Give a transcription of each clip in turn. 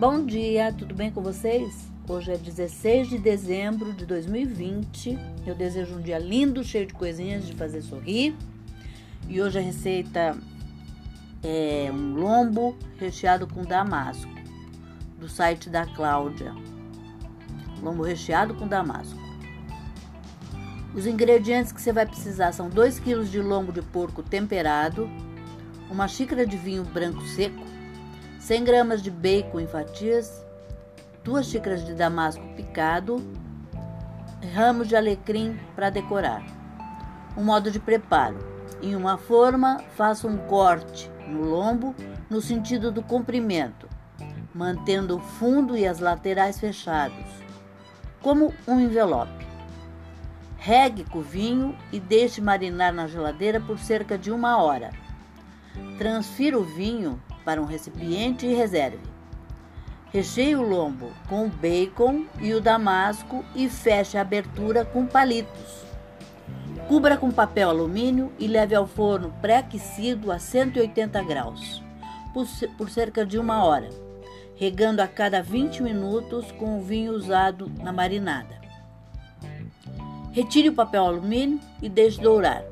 Bom dia, tudo bem com vocês? Hoje é 16 de dezembro de 2020. Eu desejo um dia lindo, cheio de coisinhas de fazer sorrir. E hoje a receita é um lombo recheado com damasco, do site da Cláudia. Lombo recheado com damasco. Os ingredientes que você vai precisar são 2 kg de lombo de porco temperado, uma xícara de vinho branco seco, 100 gramas de bacon em fatias, 2 xícaras de damasco picado, ramos de alecrim para decorar. O modo de preparo: em uma forma, faça um corte no lombo no sentido do comprimento, mantendo o fundo e as laterais fechados, como um envelope. Regue com vinho e deixe marinar na geladeira por cerca de uma hora. Transfira o vinho para um recipiente e reserve. Recheie o lombo com o bacon e o damasco e feche a abertura com palitos. Cubra com papel alumínio e leve ao forno pré-aquecido a 180 graus por cerca de uma hora, regando a cada 20 minutos com o vinho usado na marinada. Retire o papel alumínio e deixe dourar.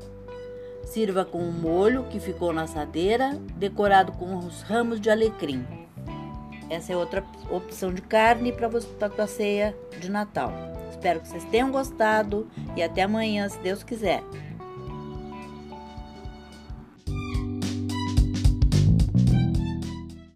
Sirva com o molho que ficou na assadeira, decorado com os ramos de alecrim. Essa é outra opção de carne para a tua ceia de Natal. Espero que vocês tenham gostado e até amanhã, se Deus quiser.